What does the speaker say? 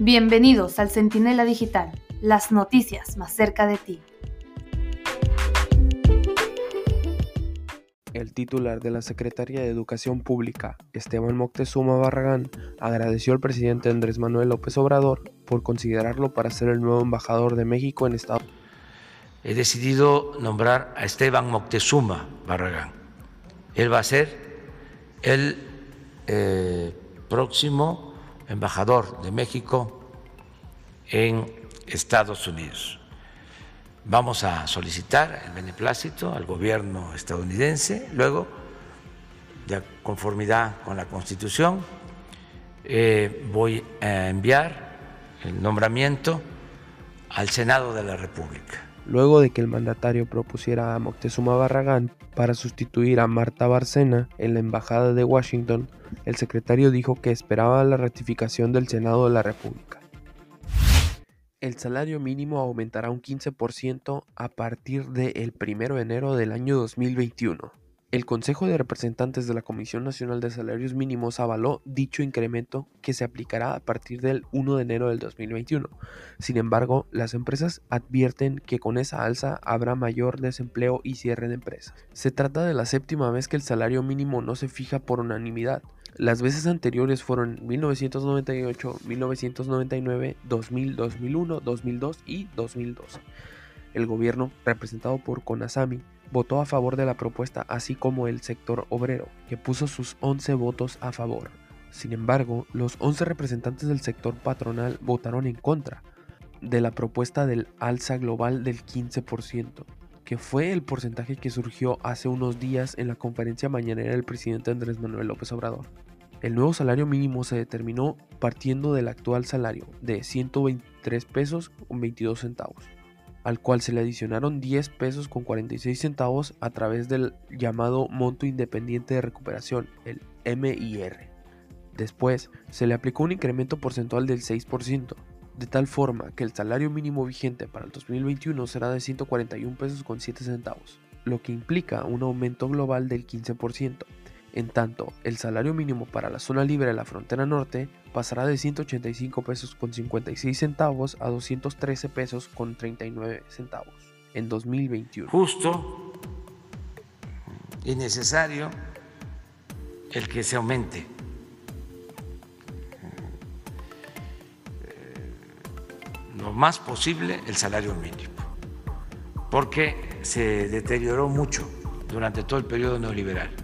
Bienvenidos al Centinela Digital, las noticias más cerca de ti. El titular de la Secretaría de Educación Pública, Esteban Moctezuma Barragán, agradeció al presidente Andrés Manuel López Obrador por considerarlo para ser el nuevo embajador de México en Estados Unidos. He decidido nombrar a Esteban Moctezuma Barragán. Él va a ser el eh, próximo embajador de México en Estados Unidos. Vamos a solicitar el beneplácito al gobierno estadounidense, luego, de conformidad con la Constitución, eh, voy a enviar el nombramiento al Senado de la República. Luego de que el mandatario propusiera a Moctezuma Barragán para sustituir a Marta Barcena en la Embajada de Washington, el secretario dijo que esperaba la ratificación del Senado de la República. El salario mínimo aumentará un 15% a partir del 1 de enero del año 2021. El Consejo de Representantes de la Comisión Nacional de Salarios Mínimos avaló dicho incremento que se aplicará a partir del 1 de enero del 2021. Sin embargo, las empresas advierten que con esa alza habrá mayor desempleo y cierre de empresas. Se trata de la séptima vez que el salario mínimo no se fija por unanimidad. Las veces anteriores fueron 1998, 1999, 2000, 2001, 2002 y 2012. El gobierno, representado por Conasami, votó a favor de la propuesta, así como el sector obrero, que puso sus 11 votos a favor. Sin embargo, los 11 representantes del sector patronal votaron en contra de la propuesta del alza global del 15%, que fue el porcentaje que surgió hace unos días en la conferencia mañanera del presidente Andrés Manuel López Obrador. El nuevo salario mínimo se determinó partiendo del actual salario de 123 pesos con 22 centavos, al cual se le adicionaron 10 pesos con 46 centavos a través del llamado Monto Independiente de Recuperación, el MIR. Después se le aplicó un incremento porcentual del 6%, de tal forma que el salario mínimo vigente para el 2021 será de 141 pesos con 7 centavos, lo que implica un aumento global del 15%. En tanto, el salario mínimo para la zona libre de la frontera norte pasará de 185 pesos con 56 centavos a 213 pesos con 39 centavos en 2021. Justo y necesario el que se aumente eh, lo más posible el salario mínimo, porque se deterioró mucho durante todo el periodo neoliberal